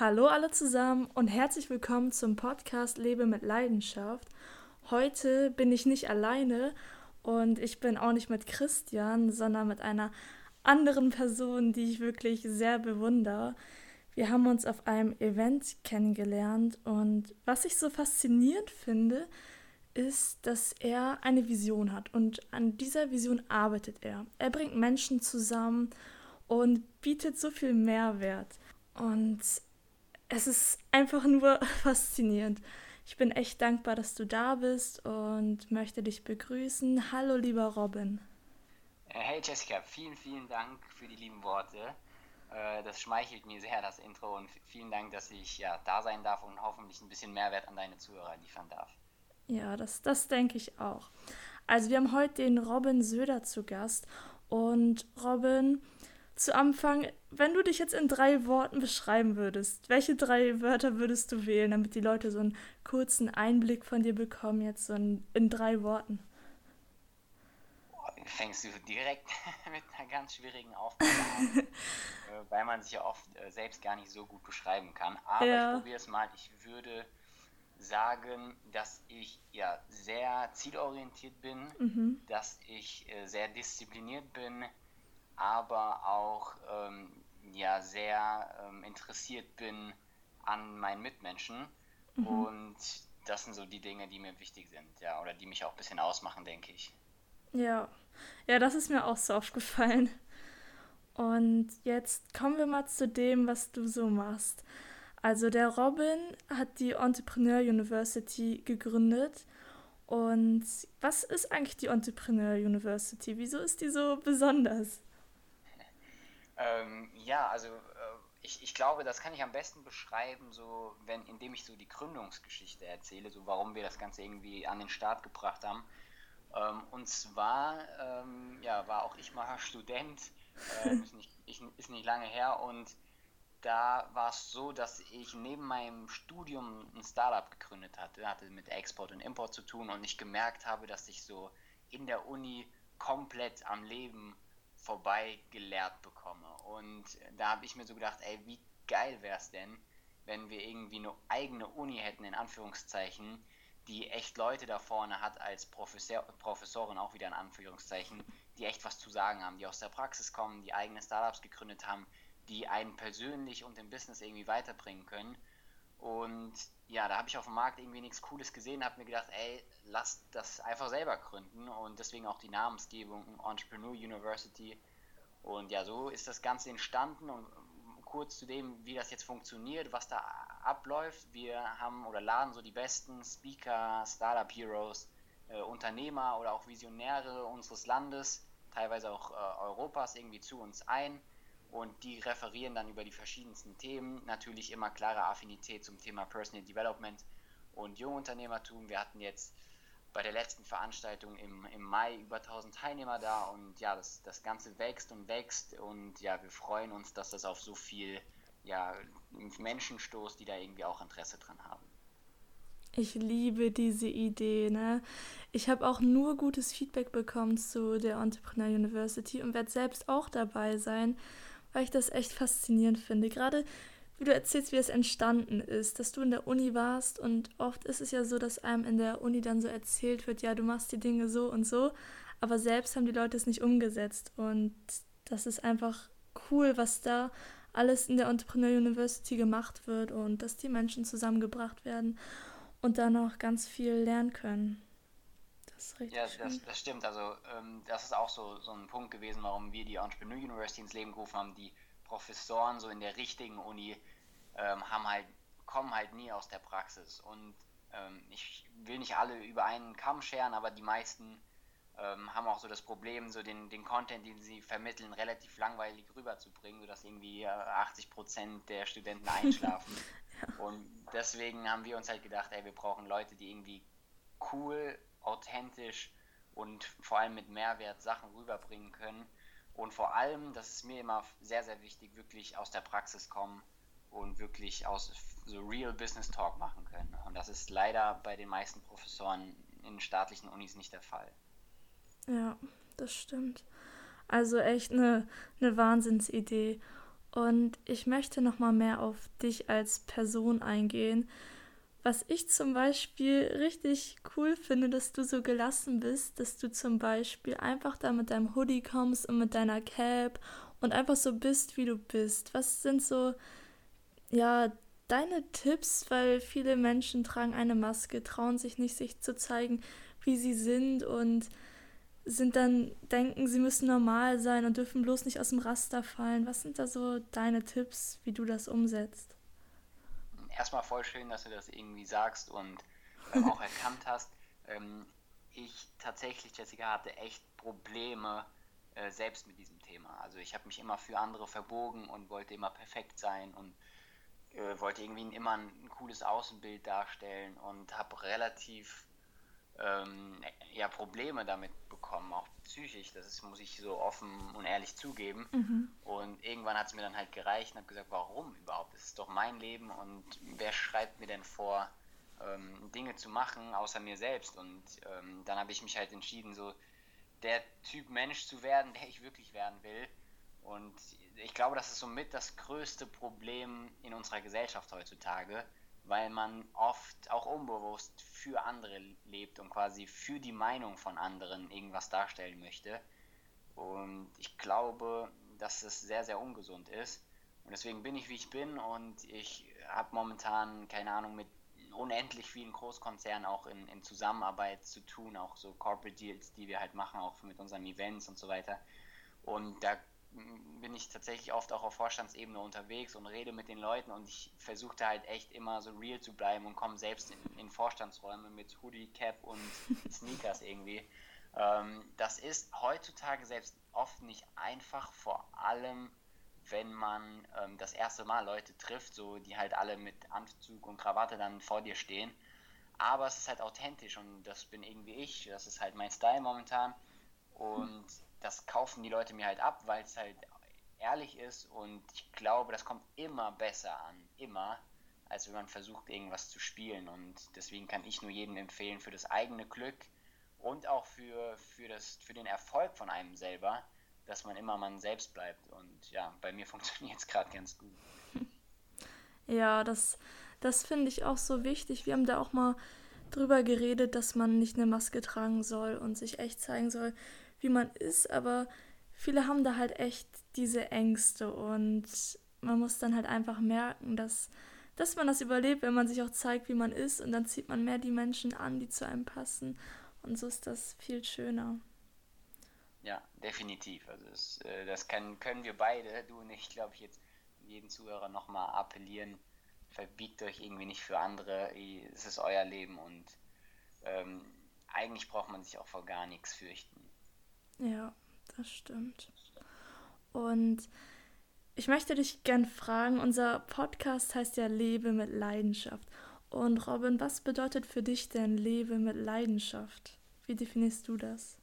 Hallo alle zusammen und herzlich willkommen zum Podcast Lebe mit Leidenschaft. Heute bin ich nicht alleine und ich bin auch nicht mit Christian, sondern mit einer anderen Person, die ich wirklich sehr bewundere. Wir haben uns auf einem Event kennengelernt und was ich so faszinierend finde, ist, dass er eine Vision hat und an dieser Vision arbeitet er. Er bringt Menschen zusammen und bietet so viel Mehrwert. Und es ist einfach nur faszinierend. Ich bin echt dankbar, dass du da bist und möchte dich begrüßen. Hallo, lieber Robin. Äh, hey Jessica, vielen, vielen Dank für die lieben Worte. Äh, das schmeichelt mir sehr, das Intro, und vielen Dank, dass ich ja da sein darf und hoffentlich ein bisschen Mehrwert an deine Zuhörer liefern darf. Ja, das, das denke ich auch. Also wir haben heute den Robin Söder zu Gast und Robin, zu Anfang, wenn du dich jetzt in drei Worten beschreiben würdest, welche drei Wörter würdest du wählen, damit die Leute so einen kurzen Einblick von dir bekommen, jetzt so in, in drei Worten? Fängst du direkt mit einer ganz schwierigen Aufgabe an, äh, weil man sich ja oft äh, selbst gar nicht so gut beschreiben kann. Aber ja. ich probiere es mal. Ich würde sagen, dass ich ja sehr zielorientiert bin, mhm. dass ich äh, sehr diszipliniert bin, aber auch ähm, ja, sehr ähm, interessiert bin an meinen Mitmenschen. Mhm. Und das sind so die Dinge, die mir wichtig sind, ja, oder die mich auch ein bisschen ausmachen, denke ich. Ja, ja, das ist mir auch so aufgefallen. Und jetzt kommen wir mal zu dem, was du so machst. Also der Robin hat die Entrepreneur University gegründet. Und was ist eigentlich die Entrepreneur University? Wieso ist die so besonders? Ähm, ja, also äh, ich, ich glaube, das kann ich am besten beschreiben, so wenn, indem ich so die Gründungsgeschichte erzähle, so warum wir das Ganze irgendwie an den Start gebracht haben. Ähm, und zwar ähm, ja, war auch ich mal Student, äh, ist, nicht, ich, ist nicht lange her und da war es so, dass ich neben meinem Studium ein Startup gegründet hatte, hatte mit Export und Import zu tun und ich gemerkt habe, dass ich so in der Uni komplett am Leben vorbei gelehrt bekomme. Und da habe ich mir so gedacht, ey, wie geil wäre es denn, wenn wir irgendwie eine eigene Uni hätten, in Anführungszeichen, die echt Leute da vorne hat als Professor, Professorin, auch wieder in Anführungszeichen, die echt was zu sagen haben, die aus der Praxis kommen, die eigene Startups gegründet haben, die einen persönlich und im Business irgendwie weiterbringen können. Und ja, da habe ich auf dem Markt irgendwie nichts Cooles gesehen, habe mir gedacht, ey, lass das einfach selber gründen und deswegen auch die Namensgebung Entrepreneur University. Und ja, so ist das Ganze entstanden und kurz zu dem, wie das jetzt funktioniert, was da abläuft. Wir haben oder laden so die besten Speaker, Startup Heroes, äh, Unternehmer oder auch Visionäre unseres Landes, teilweise auch äh, Europas irgendwie zu uns ein und die referieren dann über die verschiedensten Themen. Natürlich immer klare Affinität zum Thema Personal Development und Jungunternehmertum. Wir hatten jetzt bei der letzten Veranstaltung im, im Mai über 1000 Teilnehmer da und ja, das, das Ganze wächst und wächst und ja, wir freuen uns, dass das auf so viel ja, Menschen stoßt, die da irgendwie auch Interesse dran haben. Ich liebe diese Idee. Ne? Ich habe auch nur gutes Feedback bekommen zu der Entrepreneur University und werde selbst auch dabei sein, weil ich das echt faszinierend finde. Gerade wie du erzählst, wie es entstanden ist, dass du in der Uni warst und oft ist es ja so, dass einem in der Uni dann so erzählt wird, ja, du machst die Dinge so und so, aber selbst haben die Leute es nicht umgesetzt und das ist einfach cool, was da alles in der Entrepreneur University gemacht wird und dass die Menschen zusammengebracht werden und dann auch ganz viel lernen können. Das ist richtig. Ja, das, das stimmt. Also ähm, das ist auch so, so ein Punkt gewesen, warum wir die Entrepreneur University ins Leben gerufen haben. Die Professoren so in der richtigen Uni ähm, haben halt, kommen halt nie aus der Praxis. Und ähm, ich will nicht alle über einen Kamm scheren, aber die meisten ähm, haben auch so das Problem, so den, den Content, den sie vermitteln, relativ langweilig rüberzubringen, sodass irgendwie 80 äh, Prozent der Studenten einschlafen. ja. Und deswegen haben wir uns halt gedacht, ey, wir brauchen Leute, die irgendwie cool authentisch und vor allem mit Mehrwert Sachen rüberbringen können. Und vor allem, das ist mir immer sehr, sehr wichtig, wirklich aus der Praxis kommen und wirklich aus so Real Business Talk machen können. Und das ist leider bei den meisten Professoren in staatlichen Unis nicht der Fall. Ja, das stimmt. Also echt eine, eine Wahnsinnsidee. Und ich möchte noch mal mehr auf dich als Person eingehen. Was ich zum Beispiel richtig cool finde, dass du so gelassen bist, dass du zum Beispiel einfach da mit deinem Hoodie kommst und mit deiner Cap und einfach so bist, wie du bist. Was sind so, ja, deine Tipps, weil viele Menschen tragen eine Maske, trauen sich nicht, sich zu zeigen, wie sie sind und sind dann, denken, sie müssen normal sein und dürfen bloß nicht aus dem Raster fallen. Was sind da so deine Tipps, wie du das umsetzt? Erstmal voll schön, dass du das irgendwie sagst und ähm, auch erkannt hast. Ähm, ich tatsächlich, Jessica, hatte echt Probleme äh, selbst mit diesem Thema. Also ich habe mich immer für andere verbogen und wollte immer perfekt sein und äh, wollte irgendwie immer ein, ein, cooles Außenbild darstellen und habe relativ ähm, ja, Probleme damit bekommen, auch psychisch. Das ist, muss ich so offen und ehrlich zugeben. Mhm. Und irgendwann hat es mir dann halt gereicht und habe gesagt, warum überhaupt? Das ist doch mein Leben und wer schreibt mir denn vor, ähm, Dinge zu machen, außer mir selbst? Und ähm, dann habe ich mich halt entschieden, so der Typ Mensch zu werden, der ich wirklich werden will. Und ich glaube, das ist somit das größte Problem in unserer Gesellschaft heutzutage, weil man oft auch unbewusst für andere lebt und quasi für die Meinung von anderen irgendwas darstellen möchte. Und ich glaube, dass es sehr, sehr ungesund ist. Und deswegen bin ich, wie ich bin und ich habe momentan, keine Ahnung, mit unendlich vielen Großkonzernen auch in, in Zusammenarbeit zu tun, auch so Corporate Deals, die wir halt machen, auch mit unseren Events und so weiter. Und da bin ich tatsächlich oft auch auf Vorstandsebene unterwegs und rede mit den Leuten und ich versuche da halt echt immer so real zu bleiben und komme selbst in, in, Vorstandsräume mit Hoodie, Cap und Sneakers irgendwie. Ähm, das ist heutzutage selbst oft nicht einfach, vor allem wenn man ähm, das erste Mal Leute trifft, so die halt alle mit Anzug und Krawatte dann vor dir stehen. Aber es ist halt authentisch und das bin irgendwie ich, das ist halt mein Style momentan. Und das kaufen die Leute mir halt ab, weil es halt ehrlich ist und ich glaube, das kommt immer besser an, immer, als wenn man versucht, irgendwas zu spielen. Und deswegen kann ich nur jedem empfehlen, für das eigene Glück und auch für, für, das, für den Erfolg von einem selber, dass man immer man selbst bleibt. Und ja, bei mir funktioniert es gerade ganz gut. Ja, das, das finde ich auch so wichtig. Wir haben da auch mal drüber geredet, dass man nicht eine Maske tragen soll und sich echt zeigen soll, wie man ist, aber viele haben da halt echt diese Ängste und man muss dann halt einfach merken, dass, dass man das überlebt, wenn man sich auch zeigt, wie man ist und dann zieht man mehr die Menschen an, die zu einem passen und so ist das viel schöner. Ja, definitiv. Also das, äh, das kann, können wir beide, du und ich, glaube ich, jetzt jeden Zuhörer nochmal appellieren. Verbiegt euch irgendwie nicht für andere. Es ist euer Leben und ähm, eigentlich braucht man sich auch vor gar nichts fürchten. Ja, das stimmt. Und ich möchte dich gern fragen, unser Podcast heißt ja Lebe mit Leidenschaft. Und Robin, was bedeutet für dich denn Lebe mit Leidenschaft? Wie definierst du das?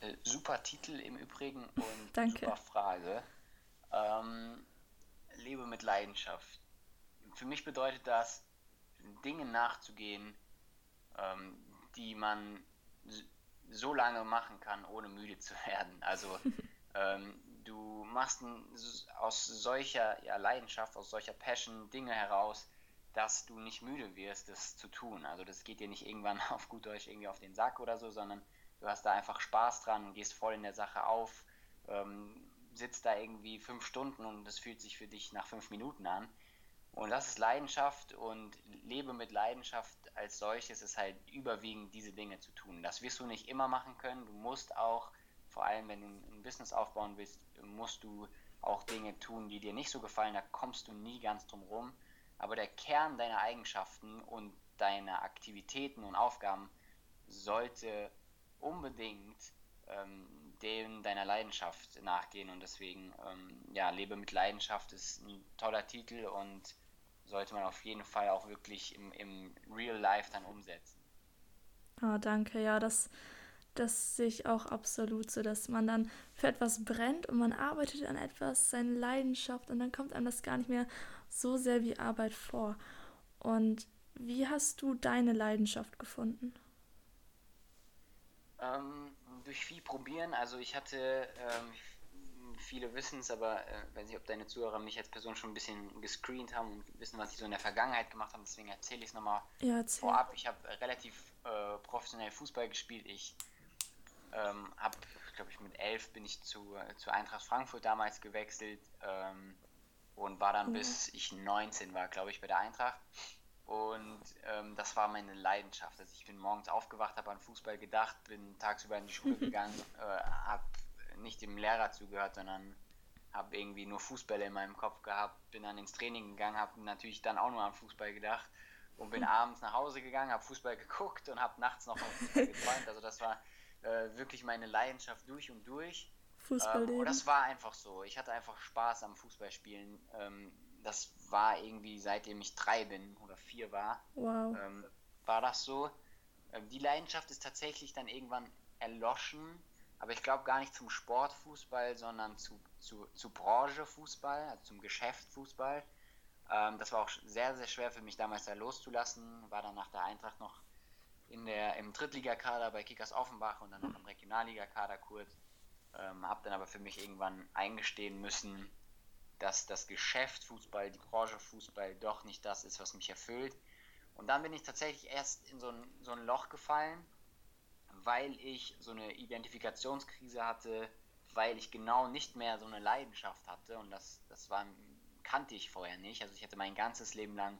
Äh, super Titel im Übrigen und Danke. super Frage. Ähm, Lebe mit Leidenschaft. Für mich bedeutet das, Dinge nachzugehen, ähm, die man so lange machen kann, ohne müde zu werden. Also ähm, du machst ein, aus solcher ja, Leidenschaft, aus solcher Passion Dinge heraus, dass du nicht müde wirst, das zu tun. Also das geht dir nicht irgendwann auf gut Deutsch irgendwie auf den Sack oder so, sondern du hast da einfach Spaß dran, gehst voll in der Sache auf, ähm, sitzt da irgendwie fünf Stunden und das fühlt sich für dich nach fünf Minuten an. Und das ist Leidenschaft und lebe mit Leidenschaft als solches ist halt überwiegend diese Dinge zu tun. Das wirst du nicht immer machen können. Du musst auch, vor allem wenn du ein Business aufbauen willst, musst du auch Dinge tun, die dir nicht so gefallen. Da kommst du nie ganz drum rum. Aber der Kern deiner Eigenschaften und deiner Aktivitäten und Aufgaben sollte unbedingt ähm, dem deiner Leidenschaft nachgehen und deswegen ähm, ja lebe mit Leidenschaft ist ein toller Titel und sollte man auf jeden Fall auch wirklich im, im Real Life dann umsetzen. Ah, danke. Ja, das, das sehe ich auch absolut so, dass man dann für etwas brennt und man arbeitet an etwas, seine Leidenschaft und dann kommt einem das gar nicht mehr so sehr wie Arbeit vor. Und wie hast du deine Leidenschaft gefunden? Ähm, durch viel probieren. Also ich hatte ähm, viele wissen es, aber äh, weiß nicht, ob deine Zuhörer mich als Person schon ein bisschen gescreent haben und wissen, was ich so in der Vergangenheit gemacht habe. Deswegen erzähle ich es nochmal ja, vorab. Ich habe relativ äh, professionell Fußball gespielt. Ich ähm, habe, glaube ich, mit elf bin ich zu, äh, zu Eintracht Frankfurt damals gewechselt ähm, und war dann mhm. bis ich 19 war, glaube ich, bei der Eintracht. Und ähm, das war meine Leidenschaft. Also ich bin morgens aufgewacht, habe an Fußball gedacht, bin tagsüber in die Schule gegangen, äh, habe nicht dem Lehrer zugehört, sondern habe irgendwie nur Fußbälle in meinem Kopf gehabt, bin dann ins Training gegangen, habe natürlich dann auch nur an Fußball gedacht und bin mhm. abends nach Hause gegangen, habe Fußball geguckt und habe nachts noch Fußball geträumt. Also das war äh, wirklich meine Leidenschaft durch und durch. Fußball. Ähm, und das war einfach so. Ich hatte einfach Spaß am Fußballspielen. Ähm, das war irgendwie seitdem ich drei bin oder vier war, wow. ähm, war das so. Ähm, die Leidenschaft ist tatsächlich dann irgendwann erloschen, aber ich glaube gar nicht zum Sportfußball, sondern zu, zu, zu Branchefußball, also zum Geschäftfußball. Ähm, das war auch sehr, sehr schwer für mich damals da loszulassen. War dann nach der Eintracht noch in der, im Drittligakader bei Kickers Offenbach und dann noch im Regionalligakader kurz. Ähm, habe dann aber für mich irgendwann eingestehen müssen, dass das Geschäft Fußball, die Branche Fußball doch nicht das ist, was mich erfüllt. Und dann bin ich tatsächlich erst in so ein, so ein Loch gefallen, weil ich so eine Identifikationskrise hatte, weil ich genau nicht mehr so eine Leidenschaft hatte und das, das war, kannte ich vorher nicht. Also ich hatte mein ganzes Leben lang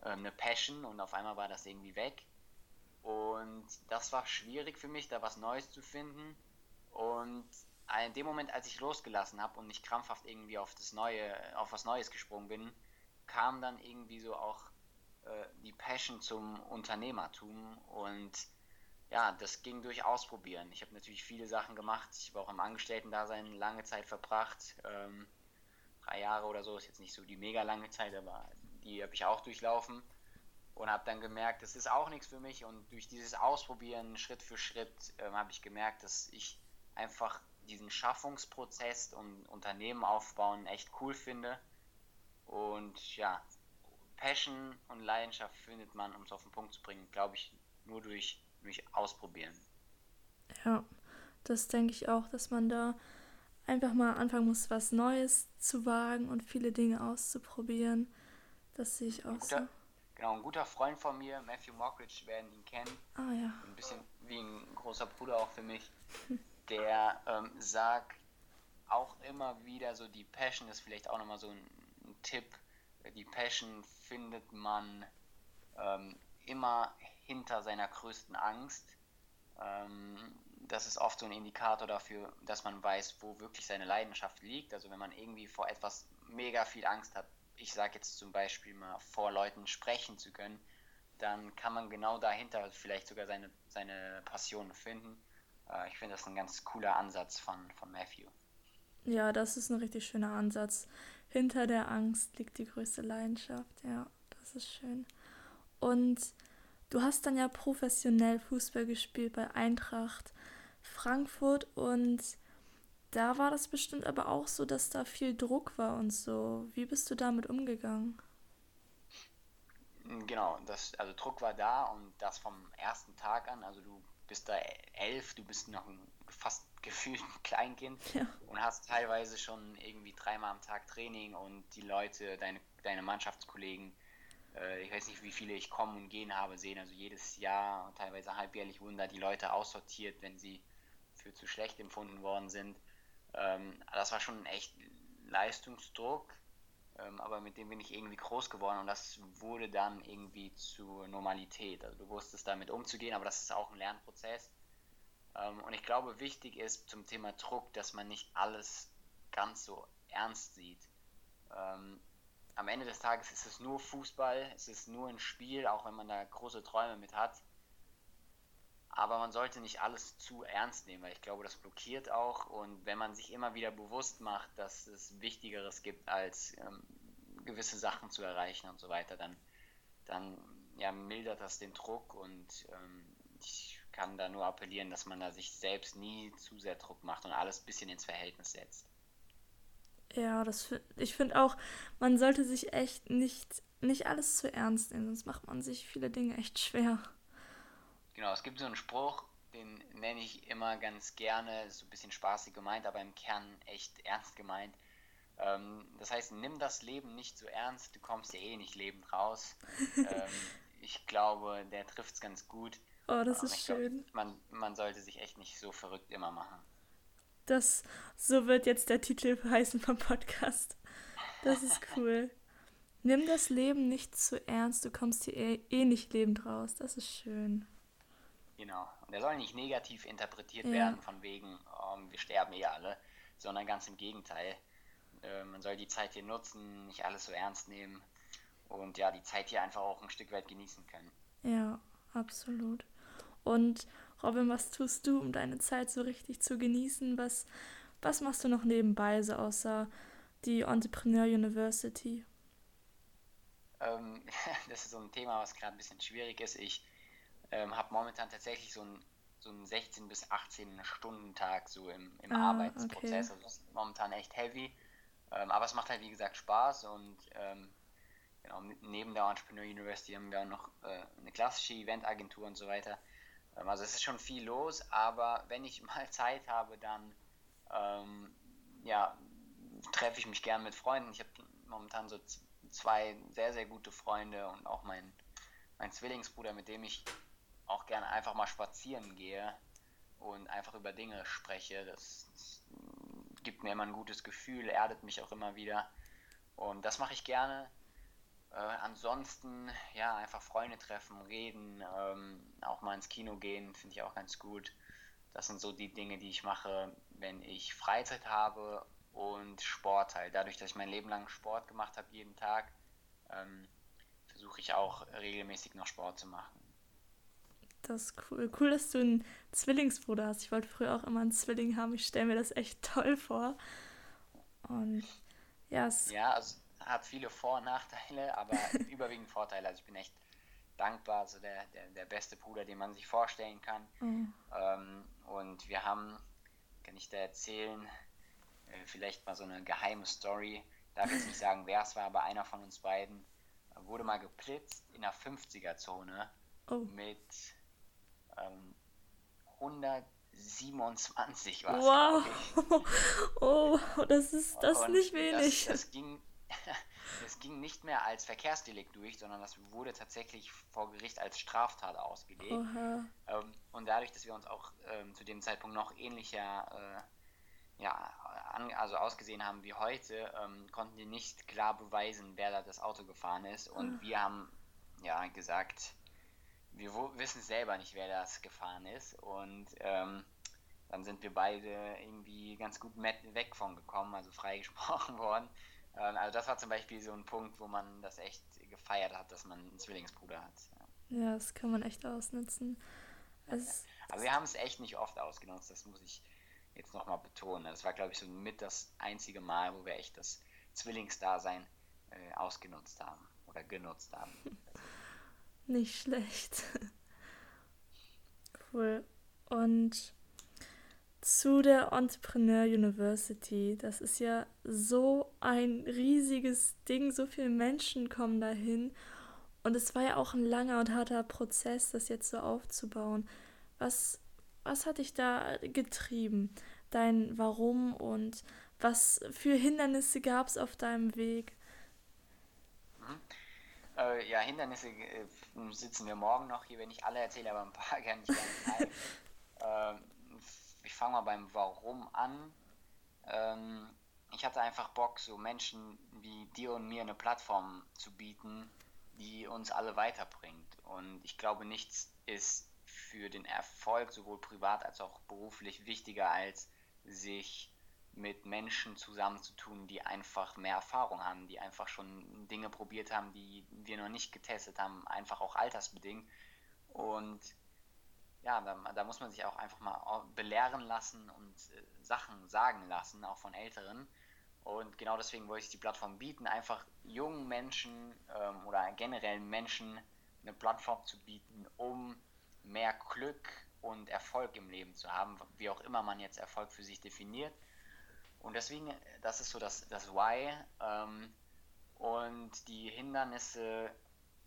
äh, eine Passion und auf einmal war das irgendwie weg. Und das war schwierig für mich, da was Neues zu finden. Und in dem Moment, als ich losgelassen habe und nicht krampfhaft irgendwie auf das Neue, auf was Neues gesprungen bin, kam dann irgendwie so auch äh, die Passion zum Unternehmertum und ja, das ging durch Ausprobieren. Ich habe natürlich viele Sachen gemacht. Ich habe auch im Angestellten-Dasein lange Zeit verbracht. Ähm, drei Jahre oder so ist jetzt nicht so die mega lange Zeit, aber die habe ich auch durchlaufen und habe dann gemerkt, das ist auch nichts für mich. Und durch dieses Ausprobieren Schritt für Schritt ähm, habe ich gemerkt, dass ich einfach diesen Schaffungsprozess und Unternehmen aufbauen echt cool finde. Und ja, Passion und Leidenschaft findet man, um es auf den Punkt zu bringen, glaube ich, nur durch, durch Ausprobieren. Ja, das denke ich auch, dass man da einfach mal anfangen muss, was Neues zu wagen und viele Dinge auszuprobieren. Das sehe ich auch guter, so. Genau, ein guter Freund von mir, Matthew Mockridge, werden ihn kennen. Ah ja. Ein bisschen wie ein großer Bruder auch für mich. der ähm, sagt auch immer wieder so, die Passion ist vielleicht auch nochmal so ein, ein Tipp. Die Passion findet man ähm, immer hinter seiner größten Angst. Ähm, das ist oft so ein Indikator dafür, dass man weiß, wo wirklich seine Leidenschaft liegt. Also wenn man irgendwie vor etwas mega viel Angst hat, ich sage jetzt zum Beispiel mal vor Leuten sprechen zu können, dann kann man genau dahinter vielleicht sogar seine, seine Passion finden. Äh, ich finde das ein ganz cooler Ansatz von, von Matthew. Ja, das ist ein richtig schöner Ansatz. Hinter der Angst liegt die größte Leidenschaft. Ja, das ist schön. Und du hast dann ja professionell Fußball gespielt bei Eintracht Frankfurt und da war das bestimmt aber auch so, dass da viel Druck war und so. Wie bist du damit umgegangen? Genau, das, also Druck war da und das vom ersten Tag an. Also du bist da elf, du bist noch ein fast gefühlt ein Kleinkind ja. und hast teilweise schon irgendwie dreimal am Tag Training und die Leute, deine, deine Mannschaftskollegen, ich weiß nicht, wie viele ich kommen und gehen habe sehen, also jedes Jahr, teilweise halbjährlich wurden da die Leute aussortiert, wenn sie für zu schlecht empfunden worden sind. Ähm, das war schon echt Leistungsdruck, ähm, aber mit dem bin ich irgendwie groß geworden und das wurde dann irgendwie zur Normalität. Also du wusstest damit umzugehen, aber das ist auch ein Lernprozess. Ähm, und ich glaube, wichtig ist zum Thema Druck, dass man nicht alles ganz so ernst sieht. Am Ende des Tages ist es nur Fußball, es ist nur ein Spiel, auch wenn man da große Träume mit hat. Aber man sollte nicht alles zu ernst nehmen, weil ich glaube, das blockiert auch. Und wenn man sich immer wieder bewusst macht, dass es Wichtigeres gibt, als ähm, gewisse Sachen zu erreichen und so weiter, dann, dann ja, mildert das den Druck. Und ähm, ich kann da nur appellieren, dass man da sich selbst nie zu sehr Druck macht und alles ein bisschen ins Verhältnis setzt. Ja, das, ich finde auch, man sollte sich echt nicht, nicht alles zu ernst nehmen, sonst macht man sich viele Dinge echt schwer. Genau, es gibt so einen Spruch, den nenne ich immer ganz gerne, so ein bisschen spaßig gemeint, aber im Kern echt ernst gemeint. Ähm, das heißt, nimm das Leben nicht so ernst, du kommst ja eh nicht lebend raus. ähm, ich glaube, der trifft es ganz gut. Oh, das ähm, ist schön. Glaub, man, man sollte sich echt nicht so verrückt immer machen. Das, so wird jetzt der Titel heißen vom Podcast. Das ist cool. Nimm das Leben nicht zu ernst, du kommst hier eh, eh nicht lebend raus. Das ist schön. Genau. Und er soll nicht negativ interpretiert ja. werden, von wegen, oh, wir sterben eh alle, sondern ganz im Gegenteil. Äh, man soll die Zeit hier nutzen, nicht alles so ernst nehmen und ja, die Zeit hier einfach auch ein Stück weit genießen können. Ja, absolut. Und Robin, was tust du, um deine Zeit so richtig zu genießen? Was, was machst du noch nebenbei, so außer die Entrepreneur University? Ähm, das ist so ein Thema, was gerade ein bisschen schwierig ist. Ich ähm, habe momentan tatsächlich so einen so 16 bis 18 Stunden Tag so im, im ah, Arbeitsprozess. Okay. Also das ist momentan echt heavy. Ähm, aber es macht halt wie gesagt Spaß und ähm, genau, neben der Entrepreneur University haben wir auch noch äh, eine klassische Eventagentur und so weiter. Ähm, also es ist schon viel los, aber wenn ich mal Zeit habe, dann ähm, ja, treffe ich mich gern mit Freunden. Ich habe momentan so zwei sehr, sehr gute Freunde und auch mein, mein Zwillingsbruder, mit dem ich auch gerne einfach mal spazieren gehe und einfach über Dinge spreche. Das, das gibt mir immer ein gutes Gefühl, erdet mich auch immer wieder. Und das mache ich gerne. Äh, ansonsten, ja, einfach Freunde treffen, reden, ähm, auch mal ins Kino gehen, finde ich auch ganz gut. Das sind so die Dinge, die ich mache, wenn ich Freizeit habe und Sport halt. Dadurch, dass ich mein Leben lang Sport gemacht habe, jeden Tag, ähm, versuche ich auch regelmäßig noch Sport zu machen. Das ist cool. Cool, dass du einen Zwillingsbruder hast. Ich wollte früher auch immer einen Zwilling haben. Ich stelle mir das echt toll vor. Und ja, es. Ja, also hat viele Vor- und Nachteile, aber überwiegend Vorteile. Also ich bin echt dankbar, so der, der, der beste Bruder, den man sich vorstellen kann. Mhm. Ähm, und wir haben, kann ich da erzählen, äh, vielleicht mal so eine geheime Story. Ich darf jetzt nicht sagen, wer es war, aber einer von uns beiden wurde mal geblitzt in der 50er-Zone oh. mit ähm, 127 war Wow. oh, das ist das ist nicht wenig. Das, das, ging, das ging nicht mehr als Verkehrsdelikt durch, sondern das wurde tatsächlich vor Gericht als Straftat ausgelegt. Ähm, und dadurch, dass wir uns auch ähm, zu dem Zeitpunkt noch ähnlicher äh, ja, an, also ausgesehen haben wie heute, ähm, konnten die nicht klar beweisen, wer da das Auto gefahren ist. Und mhm. wir haben ja gesagt, wir wissen selber nicht, wer das gefahren ist. Und ähm, dann sind wir beide irgendwie ganz gut weg von gekommen, also freigesprochen worden. Ähm, also das war zum Beispiel so ein Punkt, wo man das echt gefeiert hat, dass man einen Zwillingsbruder hat. Ja, ja das kann man echt ausnutzen. Es, Aber wir haben es echt nicht oft ausgenutzt, das muss ich jetzt nochmal betonen. Das war, glaube ich, so mit das einzige Mal, wo wir echt das Zwillingsdasein äh, ausgenutzt haben oder genutzt haben. Nicht schlecht. cool. Und zu der Entrepreneur University. Das ist ja so ein riesiges Ding. So viele Menschen kommen dahin. Und es war ja auch ein langer und harter Prozess, das jetzt so aufzubauen. Was, was hat dich da getrieben? Dein Warum und was für Hindernisse gab es auf deinem Weg? Mhm. Äh, ja, Hindernisse äh, sitzen wir morgen noch hier, wenn ich alle erzähle, aber ein paar gerne nicht gerne ich fange mal beim Warum an. Ähm, ich hatte einfach Bock, so Menschen wie dir und mir eine Plattform zu bieten, die uns alle weiterbringt. Und ich glaube, nichts ist für den Erfolg, sowohl privat als auch beruflich, wichtiger als sich mit Menschen zusammenzutun, die einfach mehr Erfahrung haben, die einfach schon Dinge probiert haben, die wir noch nicht getestet haben, einfach auch altersbedingt. Und ja, da, da muss man sich auch einfach mal belehren lassen und äh, Sachen sagen lassen, auch von Älteren. Und genau deswegen wollte ich die Plattform bieten, einfach jungen Menschen ähm, oder generell Menschen eine Plattform zu bieten, um mehr Glück und Erfolg im Leben zu haben, wie auch immer man jetzt Erfolg für sich definiert. Und deswegen, das ist so das, das Why. Ähm, und die Hindernisse,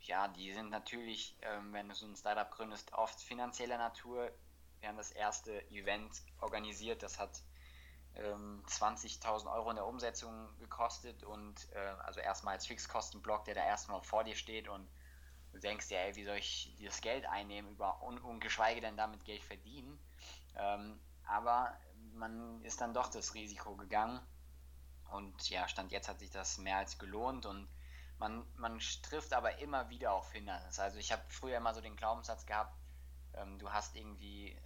ja, die sind natürlich, ähm, wenn du so ein Startup gründest, oft finanzieller Natur. wir haben das erste Event organisiert, das hat ähm, 20.000 Euro in der Umsetzung gekostet und äh, also erstmal als Fixkostenblock, der da erstmal vor dir steht und du denkst dir, ey, wie soll ich dieses Geld einnehmen über, und, und geschweige denn damit Geld verdienen. Ähm, aber man ist dann doch das Risiko gegangen und ja, Stand jetzt hat sich das mehr als gelohnt und man, man trifft aber immer wieder auf Hindernisse. Also ich habe früher immer so den Glaubenssatz gehabt, ähm, du hast irgendwie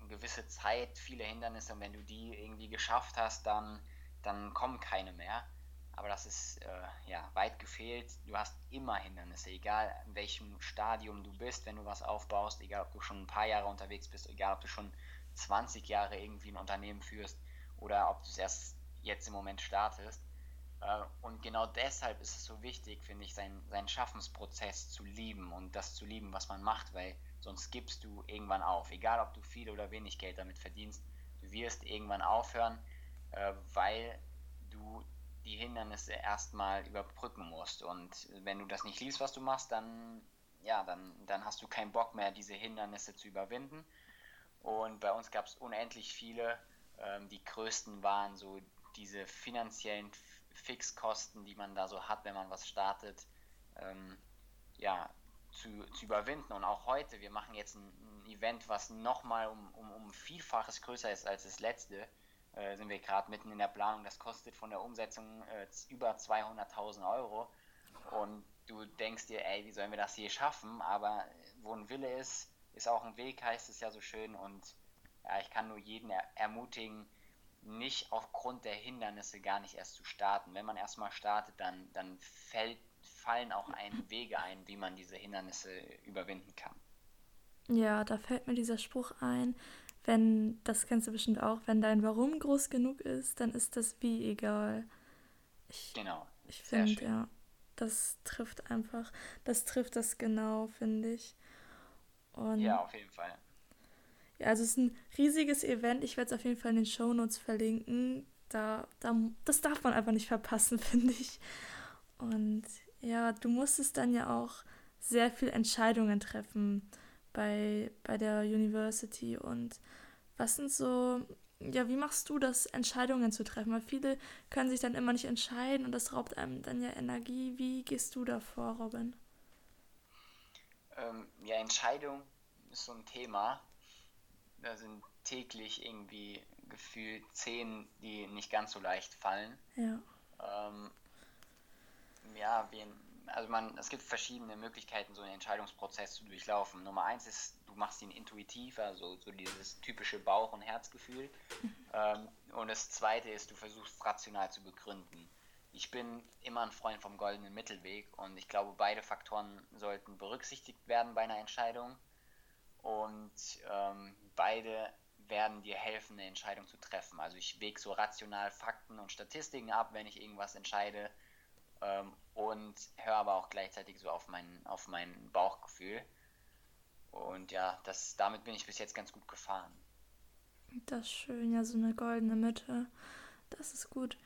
eine gewisse Zeit, viele Hindernisse und wenn du die irgendwie geschafft hast, dann, dann kommen keine mehr. Aber das ist äh, ja weit gefehlt. Du hast immer Hindernisse, egal in welchem Stadium du bist, wenn du was aufbaust, egal ob du schon ein paar Jahre unterwegs bist, egal ob du schon 20 Jahre irgendwie ein Unternehmen führst oder ob du es erst jetzt im Moment startest. Äh, und genau deshalb ist es so wichtig, finde ich, seinen, seinen Schaffensprozess zu lieben und das zu lieben, was man macht, weil sonst gibst du irgendwann auf. Egal, ob du viel oder wenig Geld damit verdienst, du wirst irgendwann aufhören, äh, weil du die Hindernisse erstmal überbrücken musst. Und wenn du das nicht liebst, was du machst, dann, ja, dann, dann hast du keinen Bock mehr, diese Hindernisse zu überwinden. Und bei uns gab es unendlich viele. Ähm, die größten waren so diese finanziellen Fixkosten, die man da so hat, wenn man was startet, ähm, ja, zu, zu überwinden. Und auch heute, wir machen jetzt ein, ein Event, was nochmal um, um, um Vielfaches größer ist als das letzte. Äh, sind wir gerade mitten in der Planung. Das kostet von der Umsetzung äh, über 200.000 Euro. Und du denkst dir, ey, wie sollen wir das hier schaffen? Aber wo ein Wille ist, ist auch ein Weg, heißt es ja so schön. Und ja, ich kann nur jeden er ermutigen, nicht aufgrund der Hindernisse gar nicht erst zu starten. Wenn man erstmal startet, dann, dann fällt, fallen auch ein Wege ein, wie man diese Hindernisse überwinden kann. Ja, da fällt mir dieser Spruch ein, wenn, das kennst du bestimmt auch, wenn dein Warum groß genug ist, dann ist das Wie egal. Ich, genau. Ich finde, ja, das trifft einfach, das trifft das genau, finde ich. Und ja, auf jeden Fall. Ja, also es ist ein riesiges Event. Ich werde es auf jeden Fall in den Show Notes verlinken. Da, da, das darf man einfach nicht verpassen, finde ich. Und ja, du musstest dann ja auch sehr viele Entscheidungen treffen bei, bei der University. Und was sind so, ja, wie machst du das, Entscheidungen zu treffen? Weil viele können sich dann immer nicht entscheiden und das raubt einem dann ja Energie. Wie gehst du da vor, Robin? Ähm, ja, Entscheidung ist so ein Thema. Da sind täglich irgendwie gefühlt zehn, die nicht ganz so leicht fallen. Ja. Ähm, ja, wie, also man, es gibt verschiedene Möglichkeiten, so einen Entscheidungsprozess zu durchlaufen. Nummer eins ist, du machst ihn intuitiv, also so dieses typische Bauch- und Herzgefühl. Mhm. Ähm, und das zweite ist, du versuchst rational zu begründen. Ich bin immer ein Freund vom goldenen Mittelweg und ich glaube, beide Faktoren sollten berücksichtigt werden bei einer Entscheidung. Und ähm, beide werden dir helfen, eine Entscheidung zu treffen. Also ich wege so rational Fakten und Statistiken ab, wenn ich irgendwas entscheide ähm, und höre aber auch gleichzeitig so auf mein, auf mein Bauchgefühl. Und ja, das, damit bin ich bis jetzt ganz gut gefahren. Das ist schön, ja, so eine goldene Mitte. Das ist gut.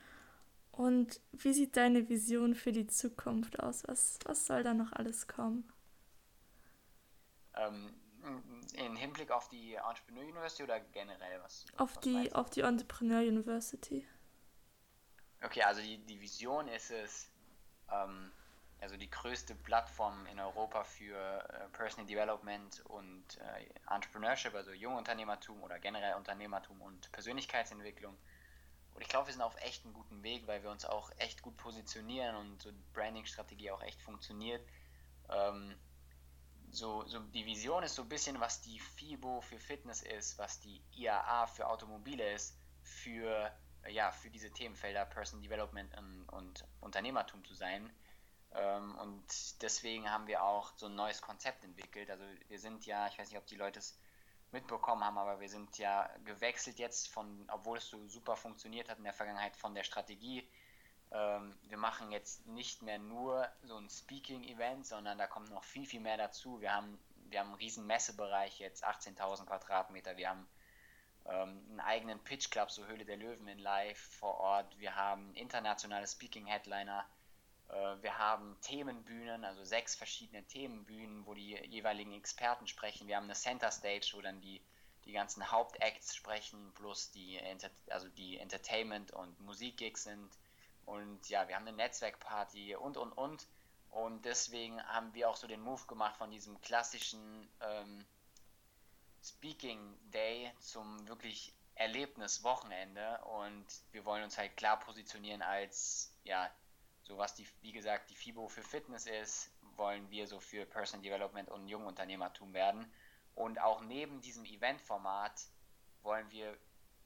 Und wie sieht deine Vision für die Zukunft aus? Was, was soll da noch alles kommen? Ähm, in Hinblick auf die Entrepreneur University oder generell was? Auf, was die, auf die Entrepreneur University. Okay, also die, die Vision ist es, ähm, also die größte Plattform in Europa für äh, Personal Development und äh, Entrepreneurship, also Jungunternehmertum oder generell Unternehmertum und Persönlichkeitsentwicklung. Und ich glaube, wir sind auf echt einem guten Weg, weil wir uns auch echt gut positionieren und so Branding-Strategie auch echt funktioniert. Ähm, so, so die Vision ist so ein bisschen, was die FIBO für Fitness ist, was die IAA für Automobile ist, für ja, für diese Themenfelder Person Development und, und Unternehmertum zu sein. Ähm, und deswegen haben wir auch so ein neues Konzept entwickelt. Also wir sind ja, ich weiß nicht, ob die Leute es mitbekommen haben, aber wir sind ja gewechselt jetzt von, obwohl es so super funktioniert hat in der Vergangenheit, von der Strategie. Ähm, wir machen jetzt nicht mehr nur so ein Speaking-Event, sondern da kommt noch viel, viel mehr dazu. Wir haben, wir haben einen riesen Messebereich jetzt, 18.000 Quadratmeter. Wir haben ähm, einen eigenen Pitch Club, so Höhle der Löwen in Live vor Ort. Wir haben internationale Speaking Headliner. Äh, wir haben Themenbühnen, also sechs verschiedene Themenbühnen, wo die jeweiligen Experten sprechen. Wir haben eine Center Stage, wo dann die, die ganzen Hauptacts sprechen, plus die, also die Entertainment- und Musikgigs sind. Und ja, wir haben eine Netzwerkparty und, und, und. Und deswegen haben wir auch so den Move gemacht von diesem klassischen ähm, Speaking Day zum wirklich Erlebniswochenende. Und wir wollen uns halt klar positionieren als, ja, so was die, wie gesagt, die FIBO für Fitness ist, wollen wir so für Personal Development und Jungunternehmertum werden. Und auch neben diesem Eventformat wollen wir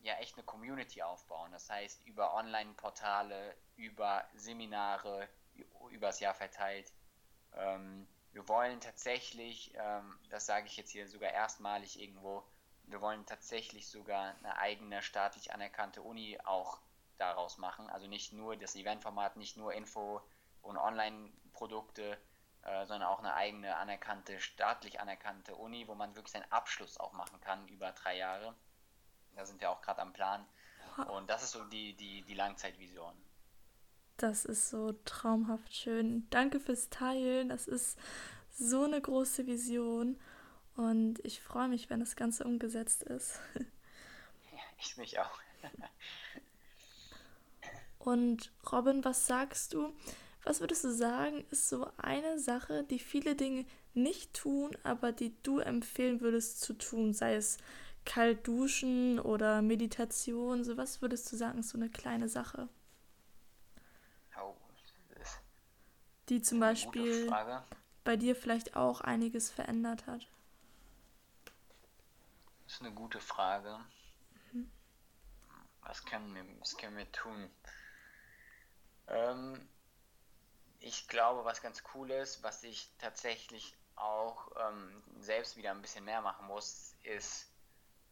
ja echt eine Community aufbauen. Das heißt, über Online-Portale, über Seminare, übers Jahr verteilt. Ähm, wir wollen tatsächlich, ähm, das sage ich jetzt hier sogar erstmalig irgendwo, wir wollen tatsächlich sogar eine eigene staatlich anerkannte Uni auch daraus machen. Also nicht nur das Eventformat, nicht nur Info und Online-Produkte, äh, sondern auch eine eigene anerkannte, staatlich anerkannte Uni, wo man wirklich seinen Abschluss auch machen kann über drei Jahre. Da sind wir auch gerade am Plan. Und das ist so die, die, die Langzeitvision. Das ist so traumhaft schön. Danke fürs Teilen. Das ist so eine große Vision. Und ich freue mich, wenn das Ganze umgesetzt ist. Ja, ich mich auch. Und Robin, was sagst du? Was würdest du sagen, ist so eine Sache, die viele Dinge nicht tun, aber die du empfehlen würdest zu tun, sei es kalt duschen oder Meditation, so was würdest du sagen, ist so eine kleine Sache? Oh, die zum Beispiel bei dir vielleicht auch einiges verändert hat. Das ist eine gute Frage. Mhm. Was, können wir, was können wir tun? Ähm, ich glaube, was ganz cool ist, was ich tatsächlich auch ähm, selbst wieder ein bisschen mehr machen muss, ist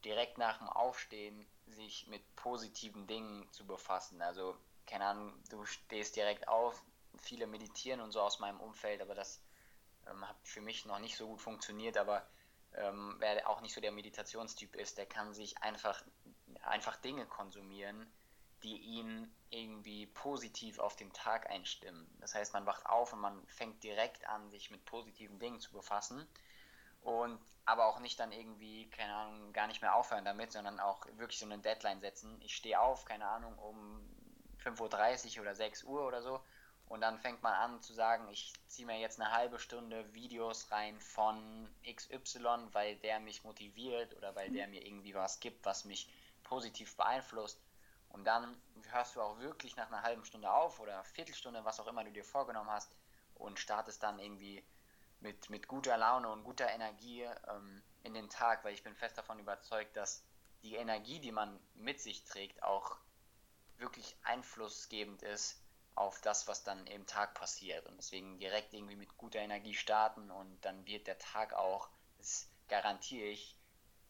direkt nach dem Aufstehen sich mit positiven Dingen zu befassen. Also, keine Ahnung, du stehst direkt auf, viele meditieren und so aus meinem Umfeld, aber das ähm, hat für mich noch nicht so gut funktioniert, aber ähm, wer auch nicht so der Meditationstyp ist, der kann sich einfach, einfach Dinge konsumieren, die ihn irgendwie positiv auf den Tag einstimmen. Das heißt, man wacht auf und man fängt direkt an, sich mit positiven Dingen zu befassen und aber auch nicht dann irgendwie, keine Ahnung, gar nicht mehr aufhören damit, sondern auch wirklich so eine Deadline setzen. Ich stehe auf, keine Ahnung, um 5.30 Uhr oder 6 Uhr oder so und dann fängt man an zu sagen, ich ziehe mir jetzt eine halbe Stunde Videos rein von XY, weil der mich motiviert oder weil der mir irgendwie was gibt, was mich positiv beeinflusst. Und dann hörst du auch wirklich nach einer halben Stunde auf oder Viertelstunde, was auch immer du dir vorgenommen hast, und startest dann irgendwie mit, mit guter Laune und guter Energie ähm, in den Tag, weil ich bin fest davon überzeugt, dass die Energie, die man mit sich trägt, auch wirklich einflussgebend ist auf das, was dann im Tag passiert. Und deswegen direkt irgendwie mit guter Energie starten und dann wird der Tag auch, das garantiere ich,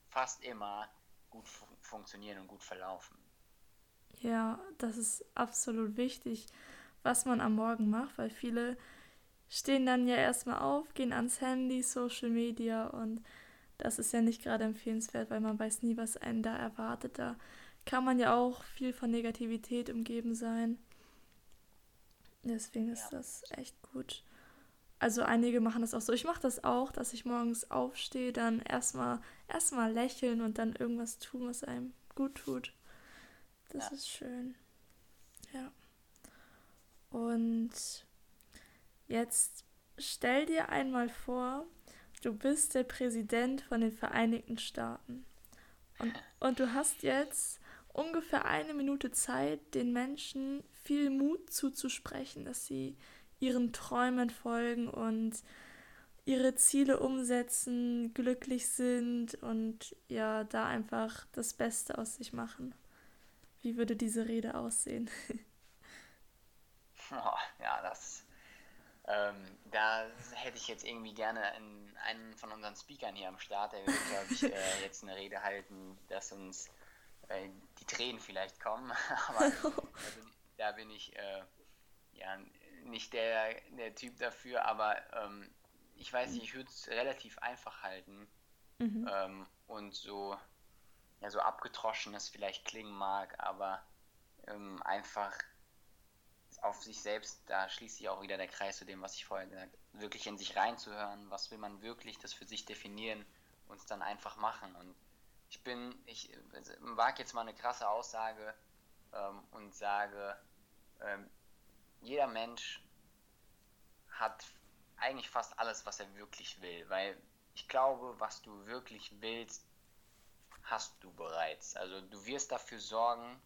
fast immer gut fu funktionieren und gut verlaufen. Ja, das ist absolut wichtig, was man am Morgen macht, weil viele stehen dann ja erstmal auf, gehen ans Handy, Social Media und das ist ja nicht gerade empfehlenswert, weil man weiß nie, was einen da erwartet. Da kann man ja auch viel von Negativität umgeben sein. Deswegen ist ja. das echt gut. Also einige machen das auch so. Ich mache das auch, dass ich morgens aufstehe, dann erstmal erstmal lächeln und dann irgendwas tun, was einem gut tut. Das ja. ist schön. Ja. Und jetzt stell dir einmal vor, du bist der Präsident von den Vereinigten Staaten. Und, und du hast jetzt ungefähr eine Minute Zeit, den Menschen viel Mut zuzusprechen, dass sie ihren Träumen folgen und ihre Ziele umsetzen, glücklich sind und ja, da einfach das Beste aus sich machen. Wie würde diese Rede aussehen? oh, ja, das. Ähm, da hätte ich jetzt irgendwie gerne einen, einen von unseren Speakern hier am Start, der würde, glaube ich, äh, jetzt eine Rede halten, dass uns äh, die Tränen vielleicht kommen. Aber also, da bin ich äh, ja nicht der, der Typ dafür, aber ähm, ich weiß nicht, ich würde es relativ einfach halten mhm. ähm, und so ja, so abgetroschen es vielleicht klingen mag, aber ähm, einfach auf sich selbst, da schließt sich auch wieder der Kreis zu dem, was ich vorher gesagt habe, wirklich in sich reinzuhören, was will man wirklich, das für sich definieren und es dann einfach machen. Und ich bin, ich wage jetzt mal eine krasse Aussage ähm, und sage, ähm, jeder Mensch hat eigentlich fast alles, was er wirklich will, weil ich glaube, was du wirklich willst, hast du bereits. Also du wirst dafür sorgen,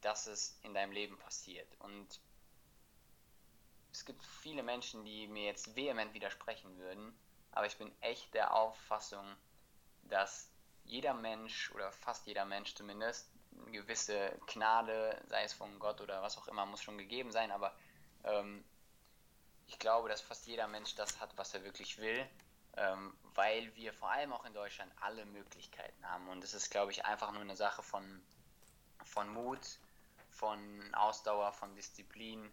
dass es in deinem Leben passiert. Und es gibt viele Menschen, die mir jetzt vehement widersprechen würden, aber ich bin echt der Auffassung, dass jeder Mensch oder fast jeder Mensch zumindest gewisse Gnade, sei es von Gott oder was auch immer, muss schon gegeben sein, aber ähm, ich glaube, dass fast jeder Mensch das hat, was er wirklich will, ähm, weil wir vor allem auch in Deutschland alle Möglichkeiten haben. Und es ist, glaube ich, einfach nur eine Sache von, von Mut, von Ausdauer, von Disziplin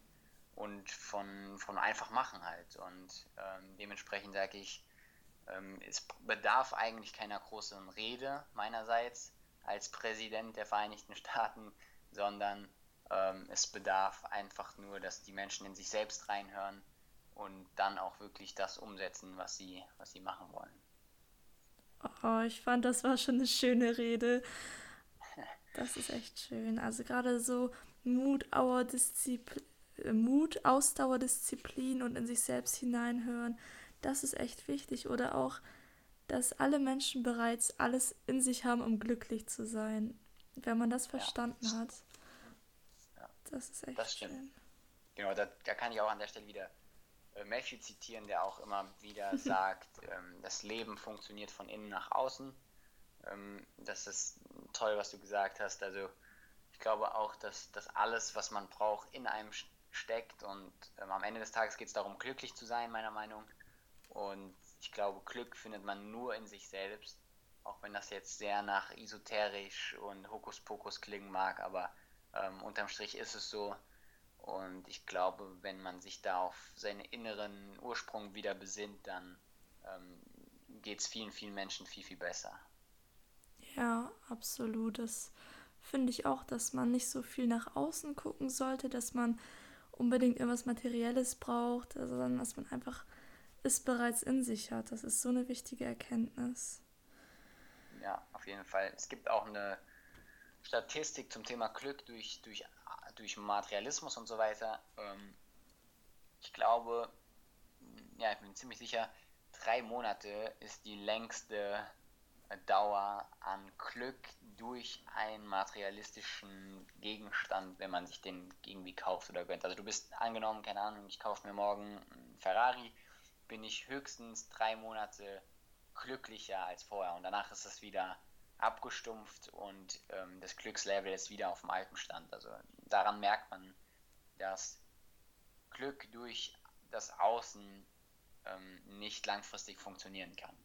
und von, von einfach machen halt. Und ähm, dementsprechend sage ich, ähm, es bedarf eigentlich keiner großen Rede meinerseits als Präsident der Vereinigten Staaten, sondern ähm, es bedarf einfach nur, dass die Menschen in sich selbst reinhören und dann auch wirklich das umsetzen, was sie, was sie machen wollen. Oh, ich fand, das war schon eine schöne Rede. Das ist echt schön. Also gerade so Mut, Disziplin, Mut, Ausdauer, Disziplin und in sich selbst hineinhören, das ist echt wichtig. Oder auch, dass alle Menschen bereits alles in sich haben, um glücklich zu sein. Wenn man das verstanden ja. hat. Ja. Das ist echt das stimmt. schön. Genau, da, da kann ich auch an der Stelle wieder äh, Matthew zitieren, der auch immer wieder sagt, ähm, das Leben funktioniert von innen nach außen. Ähm, das ist toll, was du gesagt hast. Also ich glaube auch, dass, dass alles, was man braucht, in einem steckt und ähm, am Ende des Tages geht es darum, glücklich zu sein, meiner Meinung. Und ich glaube, Glück findet man nur in sich selbst, auch wenn das jetzt sehr nach esoterisch und Hokuspokus klingen mag, aber ähm, unterm Strich ist es so, und ich glaube, wenn man sich da auf seinen inneren Ursprung wieder besinnt, dann ähm, geht es vielen, vielen Menschen viel, viel besser. Ja, absolut. Das finde ich auch, dass man nicht so viel nach außen gucken sollte, dass man unbedingt irgendwas Materielles braucht, sondern dass man einfach es bereits in sich hat. Das ist so eine wichtige Erkenntnis. Ja, auf jeden Fall. Es gibt auch eine Statistik zum Thema Glück durch, durch durch Materialismus und so weiter. Ähm, ich glaube, ja, ich bin ziemlich sicher, drei Monate ist die längste Dauer an Glück durch einen materialistischen Gegenstand, wenn man sich den irgendwie kauft oder gönnt. Also du bist angenommen, keine Ahnung, ich kaufe mir morgen einen Ferrari, bin ich höchstens drei Monate glücklicher als vorher und danach ist es wieder abgestumpft und ähm, das Glückslevel ist wieder auf dem alten Stand. Also daran merkt man, dass Glück durch das Außen ähm, nicht langfristig funktionieren kann.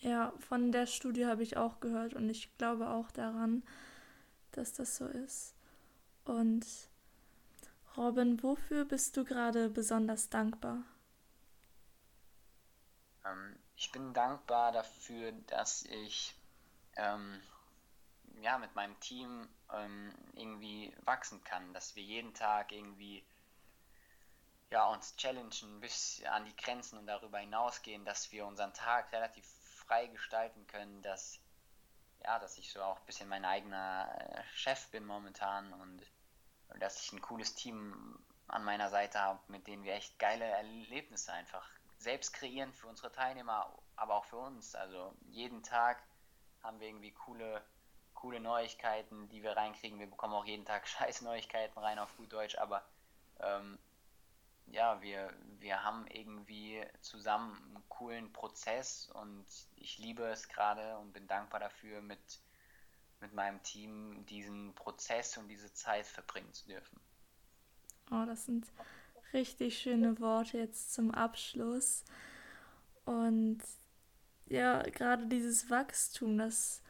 Ja, von der Studie habe ich auch gehört und ich glaube auch daran, dass das so ist. Und Robin, wofür bist du gerade besonders dankbar? Ähm, ich bin dankbar dafür, dass ich ähm, ja, mit meinem Team ähm, irgendwie wachsen kann, dass wir jeden Tag irgendwie ja, uns challengen bis an die Grenzen und darüber hinausgehen, dass wir unseren Tag relativ frei gestalten können, dass, ja, dass ich so auch ein bisschen mein eigener äh, Chef bin momentan und dass ich ein cooles Team an meiner Seite habe, mit denen wir echt geile Erlebnisse einfach selbst kreieren für unsere Teilnehmer, aber auch für uns. Also jeden Tag haben wir irgendwie coole, coole Neuigkeiten, die wir reinkriegen. Wir bekommen auch jeden Tag scheiß Neuigkeiten rein auf gut Deutsch, aber ähm, ja, wir, wir haben irgendwie zusammen einen coolen Prozess und ich liebe es gerade und bin dankbar dafür, mit, mit meinem Team diesen Prozess und diese Zeit verbringen zu dürfen. Oh, das sind richtig schöne Worte jetzt zum Abschluss. Und ja, gerade dieses Wachstum, dass,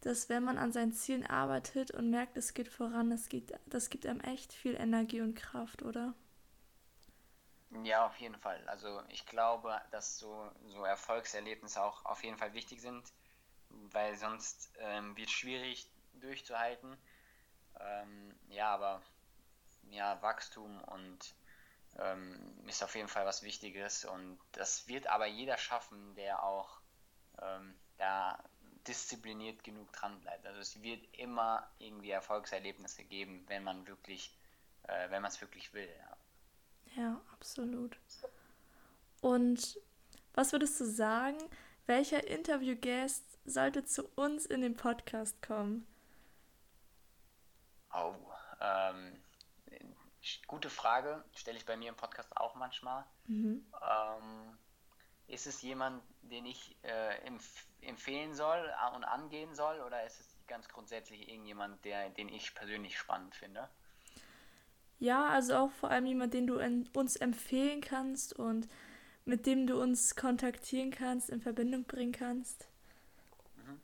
dass wenn man an seinen Zielen arbeitet und merkt, es geht voran, das, geht, das gibt einem echt viel Energie und Kraft, oder? Ja, auf jeden Fall. Also ich glaube, dass so, so Erfolgserlebnisse auch auf jeden Fall wichtig sind, weil sonst ähm, wird es schwierig durchzuhalten. Ähm, ja, aber ja, Wachstum und ähm, ist auf jeden Fall was Wichtiges und das wird aber jeder schaffen, der auch ähm, da diszipliniert genug dran bleibt. Also es wird immer irgendwie Erfolgserlebnisse geben, wenn man wirklich, äh, wenn man es wirklich will. Ja. ja, absolut. Und was würdest du sagen, welcher Interviewgast sollte zu uns in den Podcast kommen? Oh, ähm, gute Frage, stelle ich bei mir im Podcast auch manchmal. Mhm. Ähm, ist es jemand, den ich äh, empf empfehlen soll und angehen soll, oder ist es ganz grundsätzlich irgendjemand, der, den ich persönlich spannend finde? Ja, also auch vor allem jemand, den du uns empfehlen kannst und mit dem du uns kontaktieren kannst, in Verbindung bringen kannst. Mhm.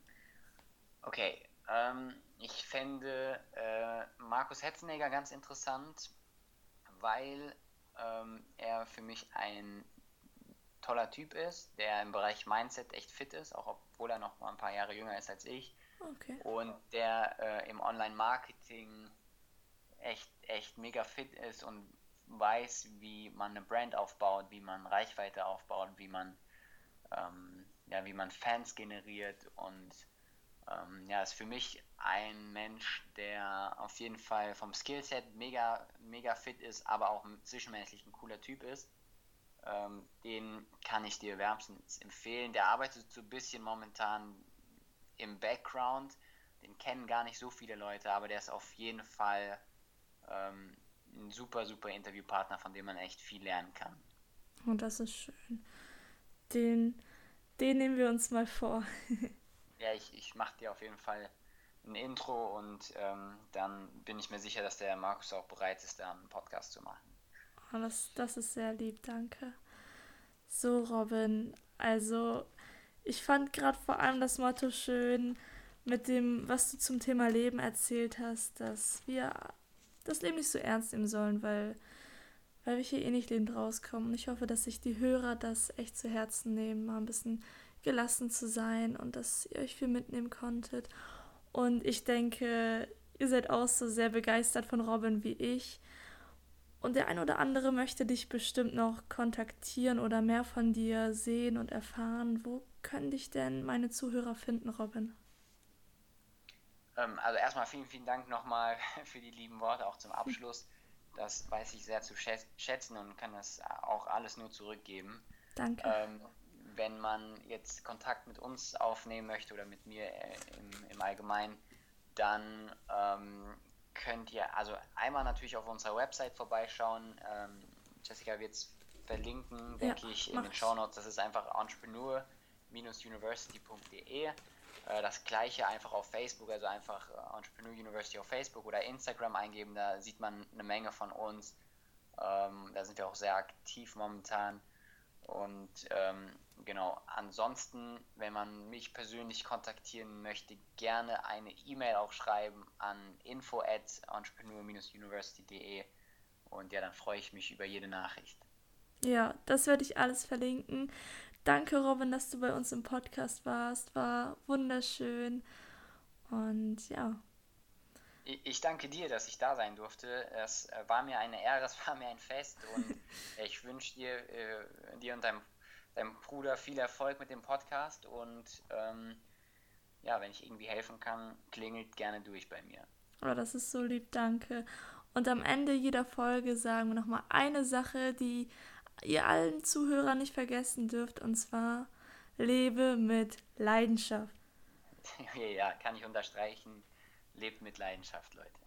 Okay, ähm, ich fände äh, Markus Hetzenegger ganz interessant, weil ähm, er für mich ein toller Typ ist, der im Bereich Mindset echt fit ist, auch obwohl er noch mal ein paar Jahre jünger ist als ich. Okay. Und der äh, im Online-Marketing echt, echt mega fit ist und weiß, wie man eine Brand aufbaut, wie man Reichweite aufbaut, wie man, ähm, ja, wie man Fans generiert und ähm, ja, ist für mich ein Mensch, der auf jeden Fall vom Skillset mega, mega fit ist, aber auch zwischenmenschlich ein cooler Typ ist. Ähm, den kann ich dir wärmstens empfehlen. Der arbeitet so ein bisschen momentan im Background. Den kennen gar nicht so viele Leute, aber der ist auf jeden Fall ähm, ein super, super Interviewpartner, von dem man echt viel lernen kann. Und das ist schön. Den, den nehmen wir uns mal vor. ja, ich, ich mache dir auf jeden Fall ein Intro und ähm, dann bin ich mir sicher, dass der Markus auch bereit ist, da einen Podcast zu machen. Oh, das, das ist sehr lieb, danke. So, Robin, also ich fand gerade vor allem das Motto schön mit dem, was du zum Thema Leben erzählt hast, dass wir das Leben nicht so ernst nehmen sollen, weil, weil wir hier eh nicht lebend rauskommen. Und ich hoffe, dass sich die Hörer das echt zu Herzen nehmen, mal ein bisschen gelassen zu sein und dass ihr euch viel mitnehmen konntet. Und ich denke, ihr seid auch so sehr begeistert von Robin wie ich. Und der ein oder andere möchte dich bestimmt noch kontaktieren oder mehr von dir sehen und erfahren. Wo können dich denn meine Zuhörer finden, Robin? Ähm, also erstmal vielen, vielen Dank nochmal für die lieben Worte auch zum Abschluss. Das weiß ich sehr zu schätzen und kann das auch alles nur zurückgeben. Danke. Ähm, wenn man jetzt Kontakt mit uns aufnehmen möchte oder mit mir äh, im, im Allgemeinen, dann ähm, könnt ihr also einmal natürlich auf unserer Website vorbeischauen. Ähm, Jessica wird es verlinken, denke ja, ich, in den Show Notes. Das ist einfach entrepreneur-university.de. Äh, das gleiche einfach auf Facebook, also einfach äh, Entrepreneur University auf Facebook oder Instagram eingeben, da sieht man eine Menge von uns. Ähm, da sind wir auch sehr aktiv momentan. Und ähm, genau, ansonsten, wenn man mich persönlich kontaktieren möchte, gerne eine E-Mail auch schreiben an info at entrepreneur-university.de und ja, dann freue ich mich über jede Nachricht. Ja, das werde ich alles verlinken. Danke, Robin, dass du bei uns im Podcast warst. War wunderschön. Und ja. Ich danke dir, dass ich da sein durfte. Es äh, war mir eine Ehre, es war mir ein Fest und ich wünsche dir, äh, dir und deinem, deinem Bruder viel Erfolg mit dem Podcast und ähm, ja, wenn ich irgendwie helfen kann, klingelt gerne durch bei mir. Oh, das ist so lieb, danke. Und am Ende jeder Folge sagen wir nochmal eine Sache, die ihr allen Zuhörern nicht vergessen dürft, und zwar lebe mit Leidenschaft. ja, kann ich unterstreichen. Lebt mit Leidenschaft, Leute.